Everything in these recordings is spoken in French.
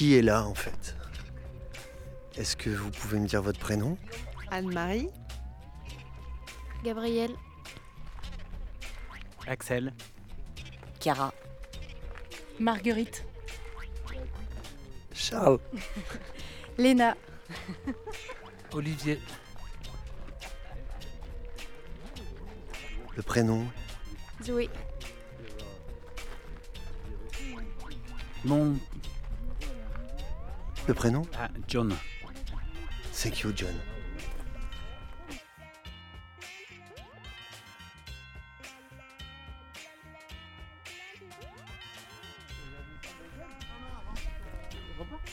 Qui est là en fait? Est-ce que vous pouvez me dire votre prénom? Anne-Marie Gabriel. Axel. Chiara. Marguerite. Charles. Léna. Olivier. Le prénom? Zoé. Mon. Le prénom Ah, John. Thank you, John.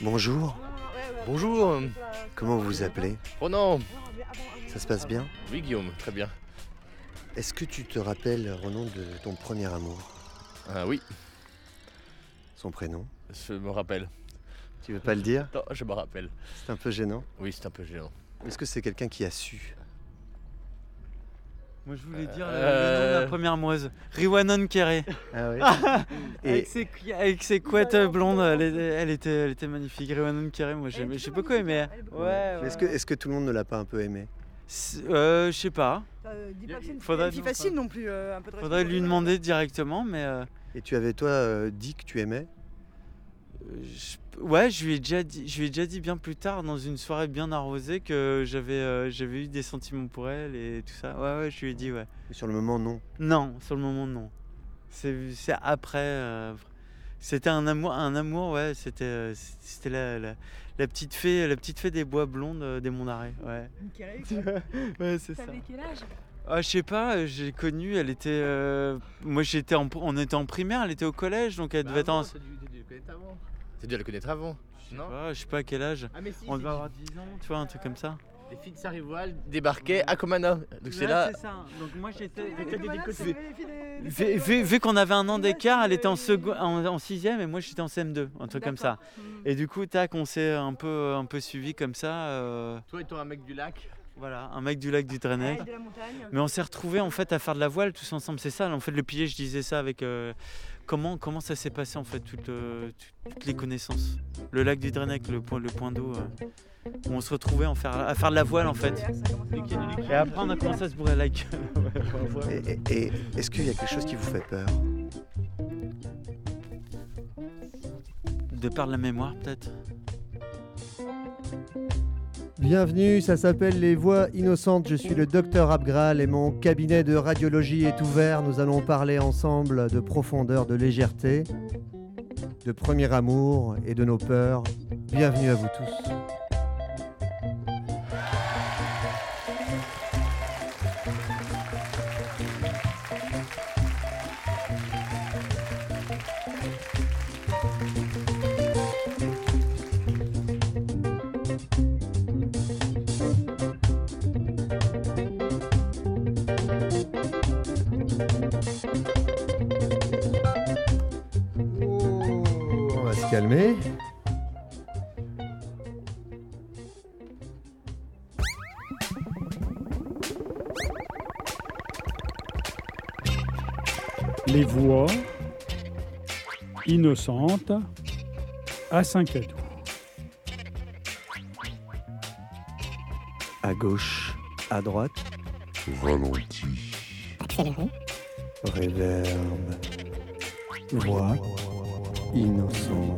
Bonjour, Bonjour, comment vous vous appelez Ronan. Ça se passe bien Oui, Guillaume, très bien. Est-ce que tu te rappelles, Ronan, de ton premier amour? Ah oui, Son prénom? Je me rappelle. Tu veux pas le dire Non, je me rappelle. C'est un peu gênant. Oui, c'est un peu gênant. Est-ce que c'est quelqu'un qui a su Moi, je voulais dire le- Euh. le nom de la première moise. Riwanon Kere. Ah oui Et Avec, ses, avec ses couettes blondes, elle était, elle était, elle était magnifique. Riwanon Kere, moi j'ai beaucoup aimé. Ouais, ouais. est-ce que, est-ce que tout le monde ne l'a pas un peu aimé euh, je sais pas. Euh, dis pas que c'est une Faudrait- fille facile non plus. euh, un peu de Faudrait respect. lui demander directement, mais euh, Et tu avais, toi, euh, dit que tu aimais je- ouais, je lui ai déjà dit, je lui ai déjà dit bien plus tard dans une soirée bien arrosée que j'avais, euh, j'avais eu des sentiments pour elle et tout ça. Ouais, ouais, je lui ai dit ouais. Mais Sur le moment, non? Non, sur le moment non. C'est, c'est après. euh, c'était un amour, un amour, ouais. C'était, euh, c'était la, la, la petite fée, la petite fée des bois blondes des Monts d'Arrêt. Ouais. Carré, ouais, c'est ça. T'avais quel âge? Ah, je sais pas, j'ai connu, elle était. euh, moi j'étais en, on était en primaire, elle était au collège, donc elle devait être en. Dû le connaître avant. T'as dû la connaître avant. Non Ah, je sais pas à quel âge. Ah mais si, On devait avoir 10 ans, tu vois, un truc comme ça. Les filles de Sarivoile débarquaient à Comana. Donc c'est là. c'est ça. Donc moi j'étais. Vu, vu- vu qu'on avait un an d'écart, elle était en, second, en, en sixième et moi j'étais en CM2, un truc comme ça. Et du coup, tac, on s'est un peu, un peu suivi comme ça. euh, Toi étant un mec du lac. Voilà, un mec du lac du montagne. Mais on s'est retrouvés en fait à faire de la voile tous ensemble. C'est ça, en fait, le pilier, je disais ça avec euh, comment, comment ça s'est passé en fait, toutes, euh, toutes- les connaissances? Le lac du Drenec, le point, le point d'eau, euh, où on se retrouvait en faire, à faire de la voile en fait. Et après, on a commencé à se bourrer la gueule. Et est-ce qu'il y a quelque chose qui vous fait peur? De par la mémoire, peut-être? Bienvenue, ça s'appelle Les Voix Innocentes. Je suis le docteur Abgral et mon cabinet de radiologie est ouvert. Nous allons parler ensemble de profondeur, de légèreté, de premier amour et de nos peurs. Bienvenue à vous tous. Calmer. Les voix innocentes à Saint-Cadou. À gauche, à droite, Ralenti. réverbe, voix, innocent.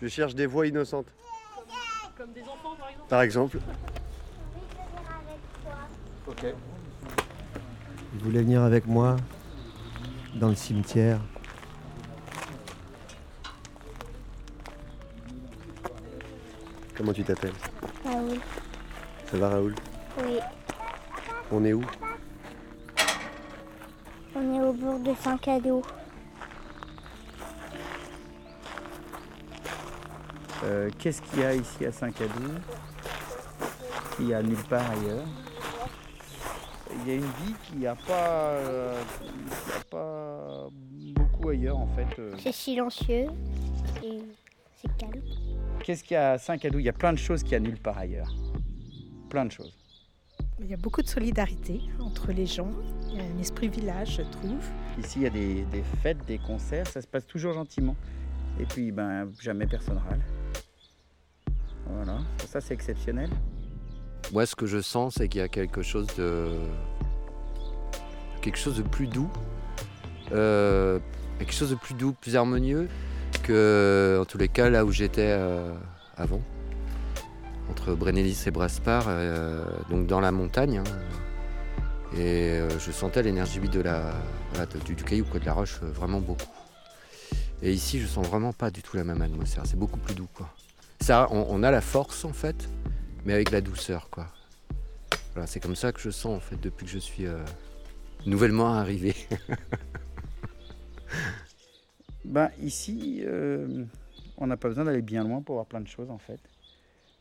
Je cherche des voix innocentes. Comme des enfants par exemple. Par exemple. Ok. Vous voulez venir avec moi dans le cimetière? Comment tu t'appelles? Raoul. Ça va Raoul? Oui, On est où on est au bourg de Saint-Cadeau. Euh, Qu'est-ce qu'il y a ici à Saint-Cadou qu'il n'y a nulle part ailleurs Il y a une vie qu'il n'y a, pas, euh, qu'il y a pas beaucoup ailleurs en fait. euh. C'est silencieux et c'est calme. Qu'est-ce qu'il y a à Saint-Cadou Il y a plein de choses qu'il n'y a nulle part ailleurs. Plein de choses. Il y a beaucoup de solidarité entre les gens. Il y a un esprit village, je trouve. Ici, il y a des, des fêtes, des concerts, ça se passe toujours gentiment. Et puis, ben, jamais personne râle. Voilà, ça c'est exceptionnel. Moi, ce que je sens, c'est qu'il y a quelque chose de. quelque chose de plus doux. Euh, quelque chose de plus doux, plus harmonieux que, en tous les cas, là où j'étais euh, avant. Entre Brennelis et Braspar, euh, donc dans la montagne. hein. Et euh, je sentais l'énergie du, caillou, quoi, de la roche, euh, vraiment beaucoup. Et ici, je sens vraiment pas du tout la même atmosphère. C'est beaucoup plus doux, quoi. Ça, on, on a la force, en fait, mais avec la douceur, quoi. Voilà, c'est comme ça que je sens, en fait, depuis que je suis nouvellement arrivé. Ben, ici, on n'a pas besoin d'aller bien loin pour voir plein de choses en fait.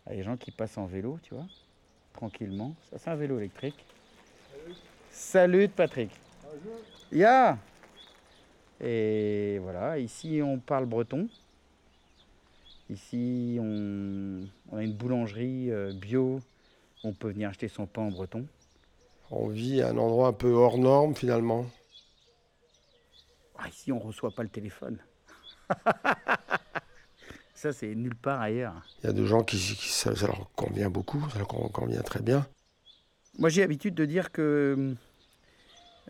Il y a des gens qui passent en vélo, tu vois, tranquillement. Ça, c'est un vélo électrique. Salut Patrick. Ya Et voilà, ici on parle breton. Ici on, on a une boulangerie euh, bio. On peut venir acheter son pain en breton. On vit à un endroit un peu hors norme finalement. Ah, ici on reçoit pas le téléphone. Ça c'est nulle part ailleurs. Il y a des gens qui, qui- ça, ça leur convient beaucoup, ça leur con- convient très bien. Moi, j'ai l'habitude de dire que,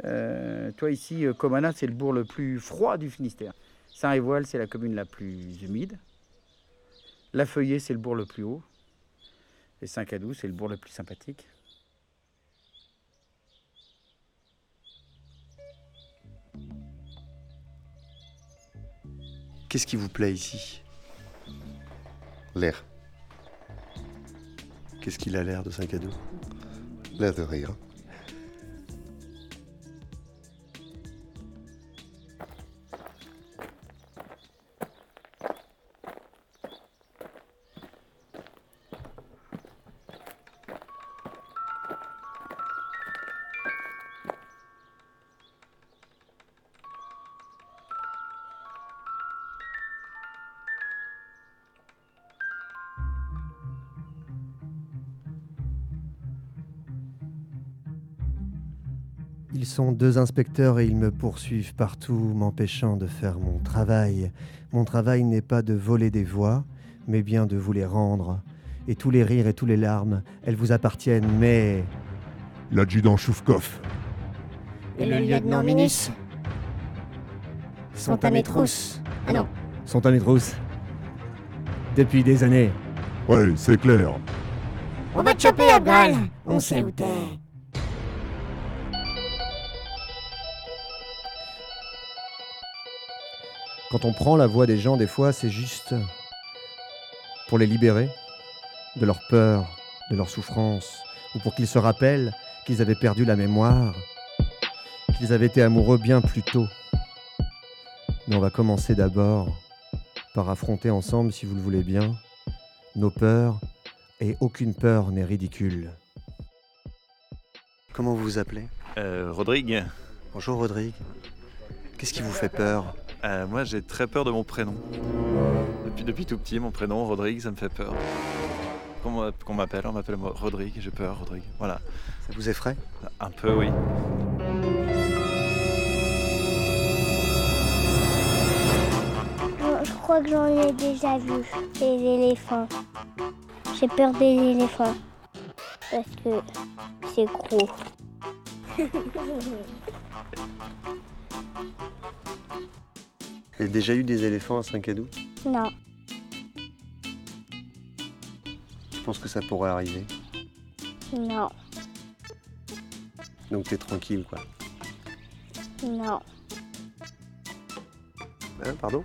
euh, toi, ici, euh, Comana, c'est le bourg le plus froid du Finistère. Saint-Révoil, c'est la commune la plus humide. La Feuillée, c'est le bourg le plus haut. Et Saint-Cadou, c'est le bourg le plus sympathique. Qu'est-ce qui vous plaît ici? L'air. Qu'est-ce qu'il a l'air de Saint-Cadou L'air de rire. Sont deux inspecteurs et ils me poursuivent partout, m'empêchant de faire mon travail. Mon travail n'est pas de voler des voix, mais bien de vous les rendre. Et tous les rires et tous les larmes, elles vous appartiennent, mais... L'adjudant Choufkov. Et le lieutenant Minus sont à mes trousses. Ah non, sont à mes trousses. Depuis des années. Ouais, c'est clair. on va te choper, Abgal On sait où t'es. Quand on prend la voix des gens, des fois, c'est juste pour les libérer de leur peur, de leur souffrance, ou pour qu'ils se rappellent qu'ils avaient perdu la mémoire, qu'ils avaient été amoureux bien plus tôt. Mais on va commencer d'abord par affronter ensemble, si vous le voulez bien, nos peurs, et aucune peur n'est ridicule. Comment vous vous appelez? Euh, Rodrigue. Bonjour Rodrigue. Qu'est-ce qui vous fait peur? Euh, moi, j'ai très peur de mon prénom. Depuis, depuis tout petit, mon prénom, Rodrigue, ça me fait peur. Qu'on m'a- qu'on m'appelle, on m'appelle moi Rodrigue, j'ai peur, Rodrigue. Voilà. Ça vous effraie? Un peu, oui. Je crois que j'en ai déjà vu, des éléphants. J'ai peur des éléphants. Parce que c'est gros. Il y a déjà eu des éléphants à Saint-Cadou non, Je pense que ça pourrait arriver. non, Donc t'es tranquille quoi. non. Hein, pardon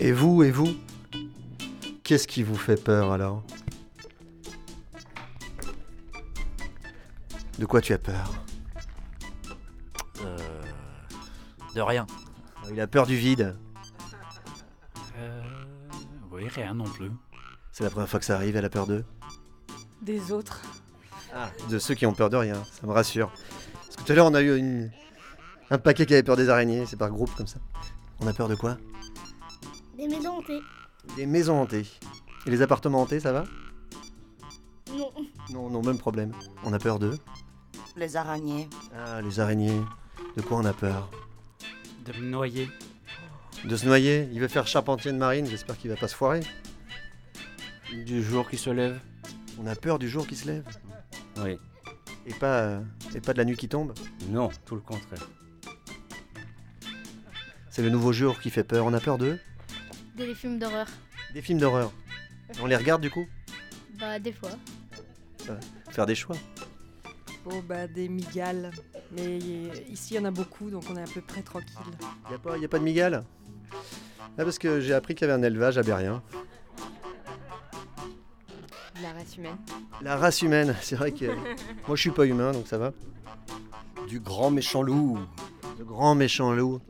Et vous, et vous? Qu'est-ce qui vous fait peur alors? De quoi tu as peur? De rien. Il a peur du vide. Euh, oui, rien non plus. C'est la première fois que ça arrive, elle a peur d'eux. Des autres. De ceux qui ont peur de rien, ça me rassure. Parce que tout à l'heure, on a eu une- un paquet qui avait peur des araignées, c'est par groupe comme ça. On a peur de quoi? Des maisons hantées. Des maisons hantées. Et les appartements hantés, ça va? Non, non, même problème. On a peur d'eux. Les araignées. Ah, les araignées. De quoi on a peur? De me noyer. De se noyer Il veut faire charpentier de marine, j'espère qu'il va pas se foirer. Du jour qui se lève. On a peur du jour qui se lève. Oui. Et pas, euh, et pas de la nuit qui tombe Non, tout le contraire. C'est le nouveau jour qui fait peur. On a peur d'eux Des films d'horreur. Des films d'horreur. On les regarde du coup Bah, des fois. Faire des choix. Bon, bah, des migales. Mais ici, il y en a beaucoup, donc on est à peu près tranquille. Y a pas, y a pas de migale Ah, parce que j'ai appris qu'il y avait un élevage à Berrien. La race humaine. La race humaine, c'est vrai que moi je suis pas humain donc ça va. Du grand méchant loup. Le grand méchant loup.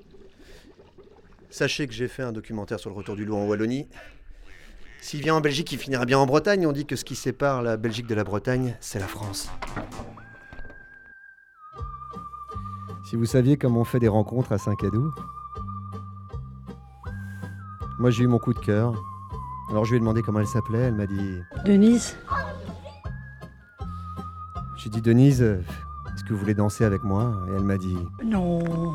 Sachez que j'ai fait un documentaire sur le retour du loup en Wallonie. S'il vient en Belgique, il finira bien en Bretagne. On dit que ce qui sépare la Belgique de la Bretagne, c'est la France. Si vous saviez comment on fait des rencontres à Saint-Cadou. Moi j'ai eu mon coup de cœur. Alors je lui ai demandé comment elle s'appelait, elle m'a dit... Denise J'ai dit Denise, est-ce que vous voulez danser avec moi? Et elle m'a dit... Non.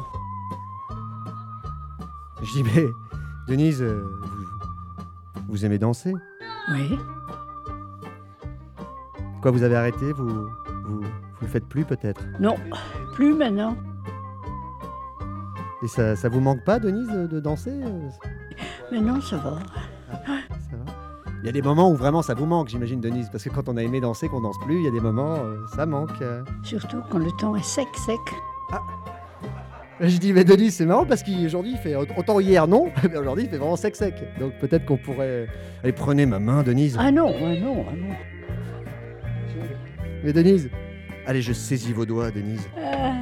Je dis mais Denise, euh, vous, vous aimez danser? Oui. Quoi, vous avez arrêté? Vous vous, vous le faites plus peut-être? Non, plus maintenant. Et ça, ça vous manque pas, Denise, de, de danser euh, Mais non, ça va. Ça va Il y a des moments où vraiment ça vous manque, j'imagine, Denise, parce que quand on a aimé danser, qu'on danse plus, il y a des moments, euh, ça manque. euh. Surtout quand le temps est sec, sec. Je dis, mais Denise, c'est marrant parce qu'aujourd'hui, il fait autant hier, non, mais aujourd'hui, il fait vraiment sec, sec. Donc peut-être qu'on pourrait. Allez, prenez ma main, Denise. Ah non, ah non, ah non. Mais Denise, allez, je saisis vos doigts, Denise. Ah,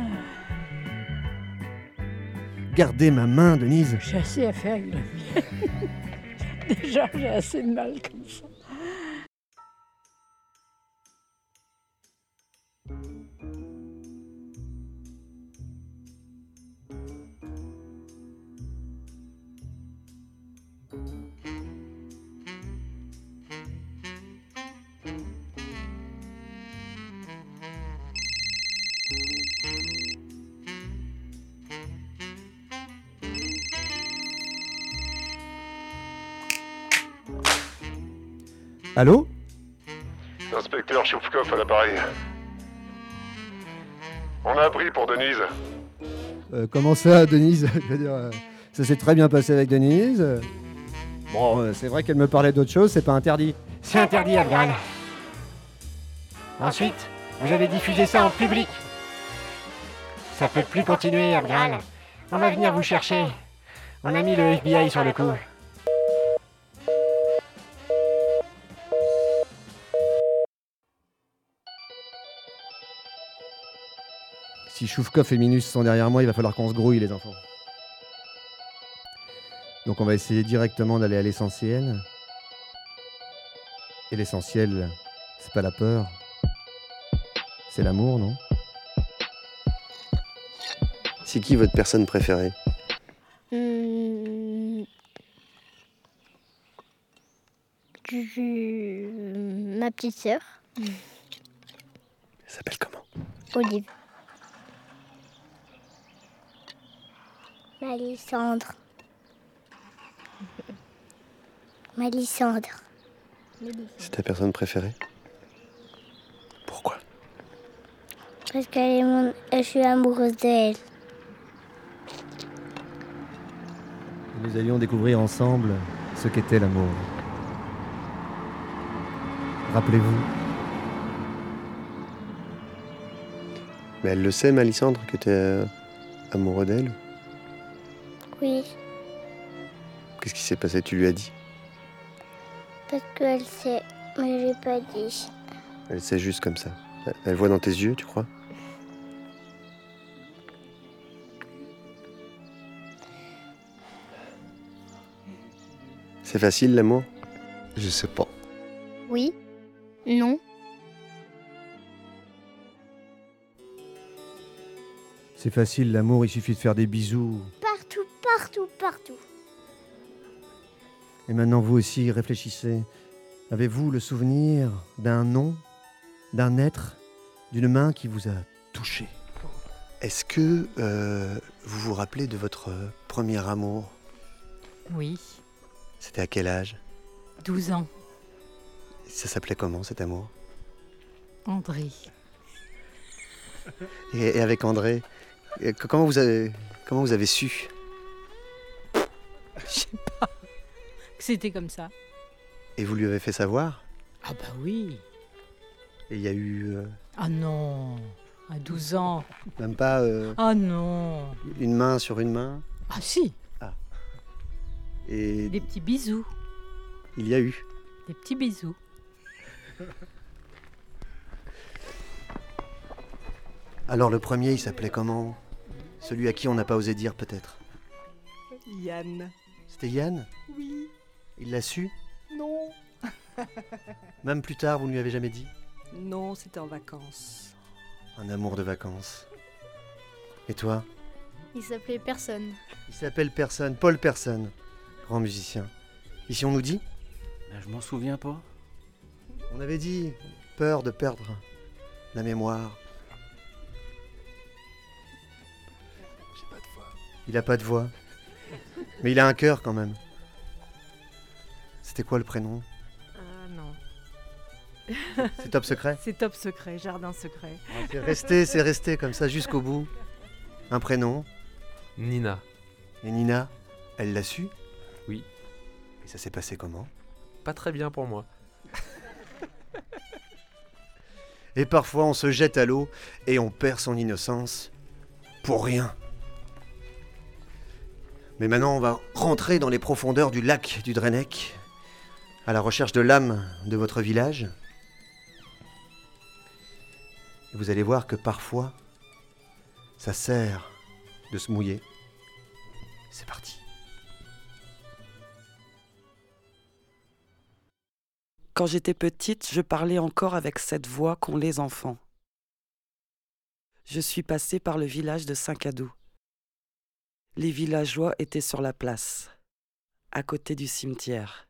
Gardez ma main, Denise. assez faire avec la mienne. Déjà, j'ai assez de mal comme ça. Allô Inspecteur Choufkov à l'appareil. On a appris pour Denise. Euh, Comment ça, Denise Je veux dire, euh, ça s'est très bien passé avec Denise. Bon, euh, c'est vrai qu'elle me parlait d'autre chose, c'est pas interdit. C'est interdit, Abgal. Ensuite, vous avez diffusé ça en public. Ça peut plus continuer, Abgal. On va venir vous chercher. On a mis le FBI sur le coup. Si Choufkov et Minus sont derrière moi, il va falloir qu'on se grouille, les enfants. Donc on va essayer directement d'aller à l'essentiel. Et l'essentiel, c'est pas la peur, c'est l'amour, non? C'est qui votre personne préférée? Hmm. Ma petite sœur, Elle s'appelle comment? Olive. Malisandre. Malisandre. C'est ta personne préférée? Parce qu'elle est mon... Je suis amoureuse d'elle. Nous allions découvrir ensemble ce qu'était l'amour. Rappelez-vous, Mais elle le sait, Malisandre, que t'es euh, amoureux d'elle Oui, Qu'est-ce qui s'est passé? Tu lui as dit? Parce qu'elle sait, mais je l'ai pas dit. Elle sait juste comme ça. Elle- Elle voit dans tes yeux, tu crois? C'est facile l'amour? Je sais pas. Oui? Non? C'est facile, l'amour, il suffit de faire des bisous. Partout. Et maintenant, vous aussi, réfléchissez. Avez-vous le souvenir d'un nom d'un être, d'une main qui vous a touché? Est-ce que euh, vous vous rappelez de votre premier amour? Oui, C'était à quel âge? 12 ans. Ça s'appelait comment cet amour? André. et, et avec André, euh, c- comment vous avez, comment vous avez su? Je sais pas. Que c'était comme ça. Et vous lui avez fait savoir? Ah bah oui. Et il y a eu euh, Ah non. À 12 ans. même pas euh, Ah non. une main sur une main? Ah si. Et Des petits bisous. il y a eu. Des petits bisous. Alors le premier, il s'appelait comment? Celui à qui on n'a pas osé dire peut-être? Yann. C'était Yann Oui. Il l'a su Non. Même plus tard, vous ne lui avez jamais dit Non, c'était en vacances. Un amour de vacances. Et toi Il s'appelait personne. Il s'appelle Personne, Paul Personne, grand musicien. Ici on nous dit Ben, je m'en souviens pas. On avait dit peur de perdre la mémoire. Il a pas de voix. Mais il a un cœur quand même. C'était quoi le prénom? Ah non. C'est top secret? C'est top secret, jardin secret. C'est resté, c'est resté comme ça jusqu'au bout. Un prénom? Nina. Et Nina, elle l'a su? Oui. Et ça s'est passé comment? Pas très bien pour moi. Et parfois on se jette à l'eau et on perd son innocence pour rien. Mais maintenant on va rentrer dans les profondeurs du lac du Drenec, à la recherche de l'âme de votre village. Vous allez voir que parfois, ça sert de se mouiller. C'est parti. Quand j'étais petite, je parlais encore avec cette voix qu'ont les enfants. Je suis passée par le village de Saint-Cadou. Les villageois étaient sur la place, à côté du cimetière.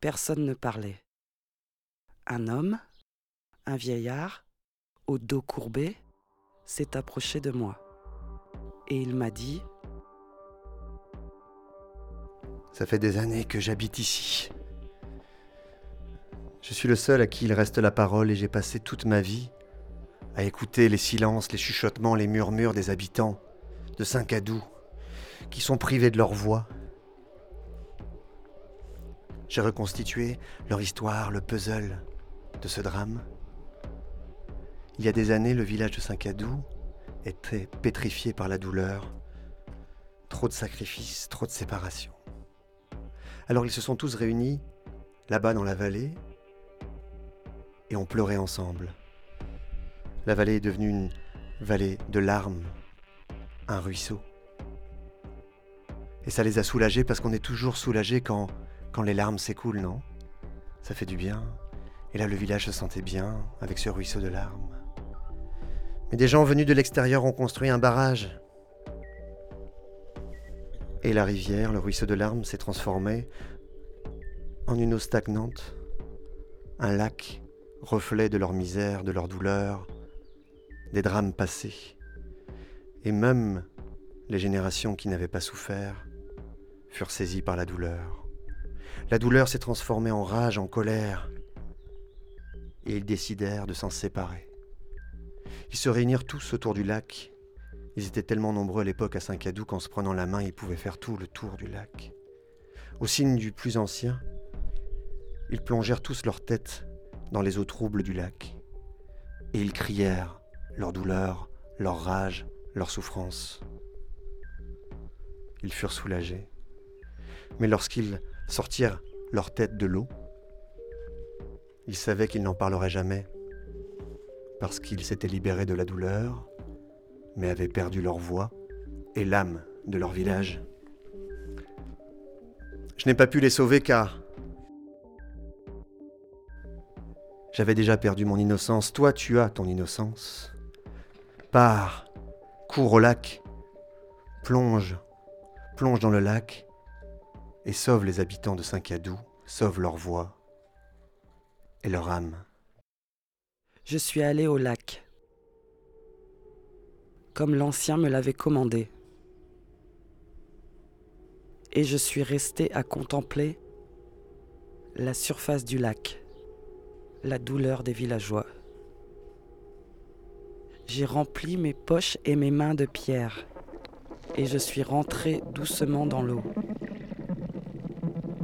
Personne ne parlait. Un homme, un vieillard, au dos courbé, s'est approché de moi. Et il m'a dit Ça fait des années que j'habite ici. Je suis le seul à qui il reste la parole et j'ai passé toute ma vie à écouter les silences, les chuchotements, les murmures des habitants de Saint-Cadou qui sont privés de leur voix. J'ai reconstitué leur histoire, le puzzle de ce drame. Il y a des années, le village de Saint-Cadou était pétrifié par la douleur. Trop de sacrifices, trop de séparations. Alors ils se sont tous réunis là-bas dans la vallée et ont pleuré ensemble. La vallée est devenue une vallée de larmes, un ruisseau. Et ça les a soulagés parce qu'on est toujours soulagé quand, quand les larmes s'écoulent, non? Ça fait du bien. Et là, le village se sentait bien avec ce ruisseau de larmes. Mais des gens venus de l'extérieur ont construit un barrage. Et la rivière, le ruisseau de larmes, s'est transformé en une eau stagnante, un lac, reflet de leur misère, de leur douleur, des drames passés. Et même les générations qui n'avaient pas souffert furent saisies par la douleur. La douleur s'est transformée en rage, en colère, et ils décidèrent de s'en séparer. Ils se réunirent tous autour du lac. Ils étaient tellement nombreux à l'époque à Saint-Cadou qu'en se prenant la main, ils pouvaient faire tout le tour du lac. Au signe du plus ancien, ils plongèrent tous leur tête dans les eaux troubles du lac, et ils crièrent leur douleur, leur rage, leur souffrance. Ils furent soulagés. Mais lorsqu'ils sortirent leur tête de l'eau, ils savaient qu'ils n'en parleraient jamais, parce qu'ils s'étaient libérés de la douleur, mais avaient perdu leur voix et l'âme de leur village. Je n'ai pas pu les sauver car j'avais déjà perdu mon innocence. Toi, tu as ton innocence. Pars, cours au lac, plonge, plonge dans le lac et sauve les habitants de Saint-Cadou, sauve leur voix et leur âme. Je suis allé au lac, comme l'ancien me l'avait commandé. Et je suis resté à contempler la surface du lac, la douleur des villageois. J'ai rempli mes poches et mes mains de pierre et je suis rentré doucement dans l'eau.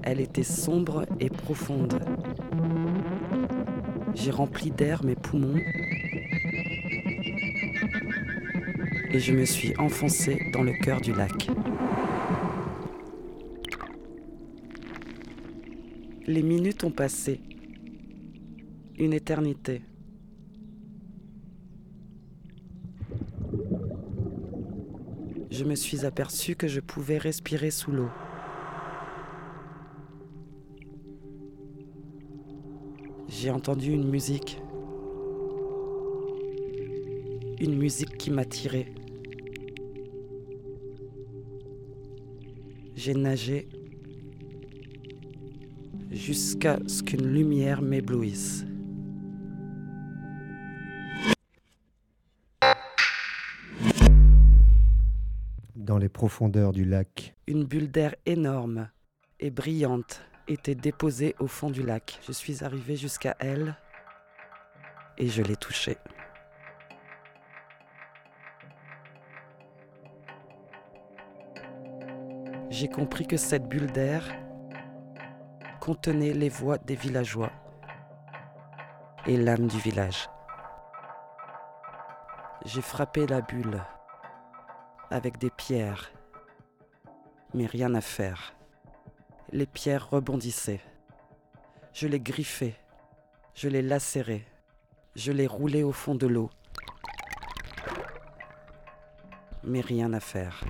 Elle était sombre et profonde. J'ai rempli d'air mes poumons et je me suis enfoncé dans le cœur du lac. Les minutes ont passé. Une éternité. Je me suis aperçu que je pouvais respirer sous l'eau. J'ai entendu une musique. Une musique qui m'a tiré. J'ai nagé jusqu'à ce qu'une lumière m'éblouisse. Dans les profondeurs du lac, Une bulle d'air énorme et brillante était déposée au fond du lac. Je suis arrivé jusqu'à elle et je l'ai touchée. J'ai compris que cette bulle d'air contenait les voix des villageois et l'âme du village. J'ai frappé la bulle avec des pierres, mais rien à faire. Les pierres rebondissaient. Je les griffais, je les lacérais, je les roulais au fond de l'eau. Mais rien à faire.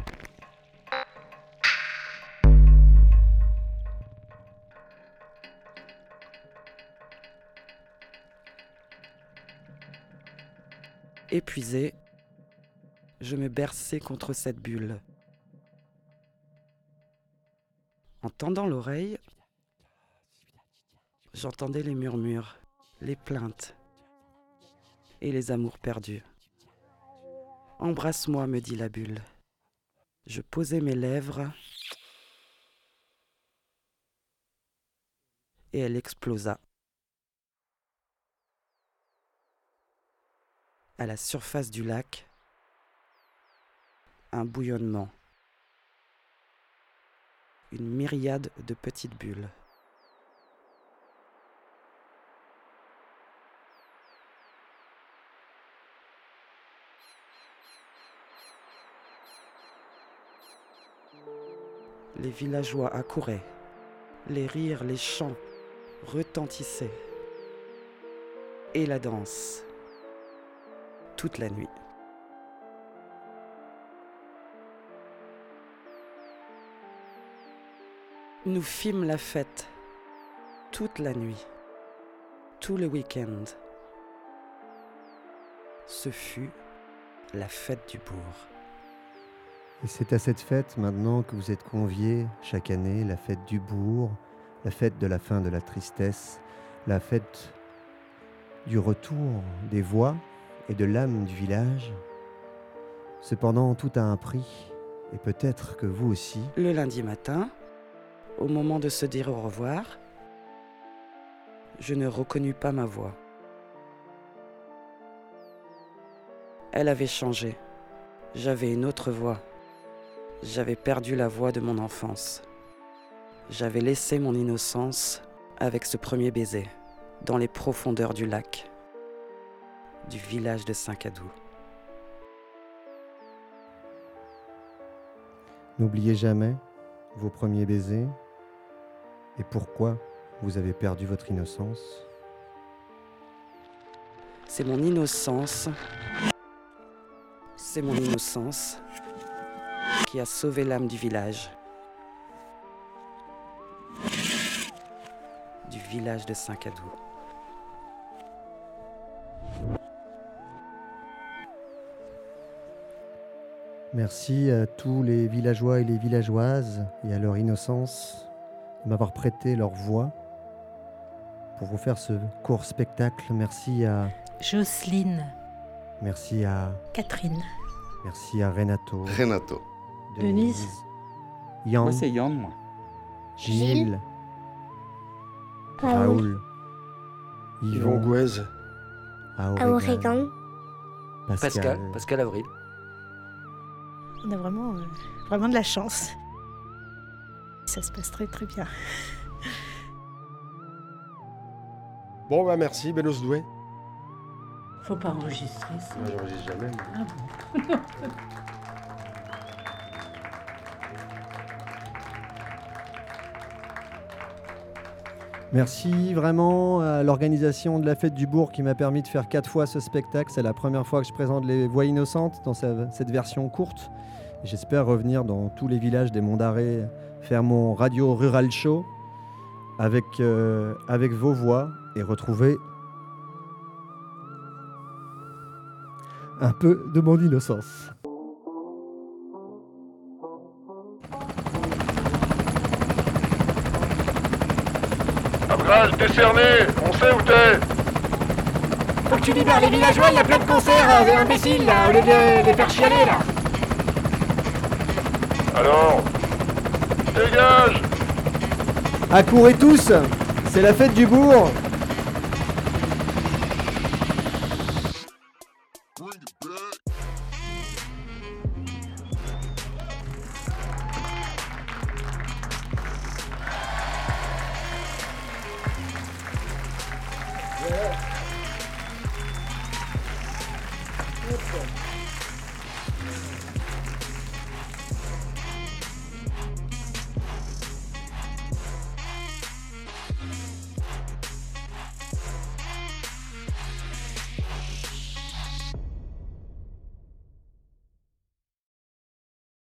Épuisé, je me berçais contre cette bulle. En tendant l'oreille, j'entendais les murmures, les plaintes et les amours perdus. Embrasse-moi, me dit la bulle. Je posai mes lèvres et elle explosa. À la surface du lac, un bouillonnement, une myriade de petites bulles. Les villageois accouraient, les rires, les chants retentissaient. Et la danse, toute la nuit. Nous fîmes la fête toute la nuit, tout le week-end. Ce fut la fête du bourg. Et c'est à cette fête maintenant que vous êtes conviés chaque année, la fête du bourg, la fête de la fin de la tristesse, la fête du retour des voix et de l'âme du village. Cependant, tout a un prix, et peut-être que vous aussi. Le lundi matin, au moment de se dire au revoir, je ne reconnus pas ma voix. Elle avait changé. J'avais une autre voix. J'avais perdu la voix de mon enfance. J'avais laissé mon innocence avec ce premier baiser dans les profondeurs du lac, du village de Saint-Cadou. N'oubliez jamais vos premiers baisers et pourquoi vous avez perdu votre innocence? C'est mon innocence. C'est mon innocence qui a sauvé l'âme du village. Du village de Saint-Cadou. Merci à tous les villageois et les villageoises et à leur innocence de m'avoir prêté leur voix pour vous faire ce court spectacle. Merci à Jocelyne. Merci à, Catherine. merci à Renato. Renato. Denise. Yann. Moi, c'est Yann, moi. Gilles. Raoul. Raoul. Yvon Gouez. Pascal. Pascal, Pascal Avril. On a vraiment, euh, vraiment de la chance. Ça se passe très très bien. Bon, bah merci, Belos Doué. Faut pas enregistrer ça. Moi, j'enregistre jamais. moi. Ah bon Merci vraiment à l'organisation de la fête du bourg qui m'a permis de faire quatre fois ce spectacle. C'est la première fois que je présente les voix innocentes dans ce- cette version courte. J'espère revenir dans tous les villages des Monts d'Arrée, faire mon radio rural show avec, euh, avec vos voix et retrouver un peu de mon innocence. Abgral, t'es cerné On sait où t'es Faut que tu libères les villageois, il y a plein de concerts euh, imbéciles là, au lieu de les faire chialer là. Alors Dégage. Accourez tous C'est la fête du bourg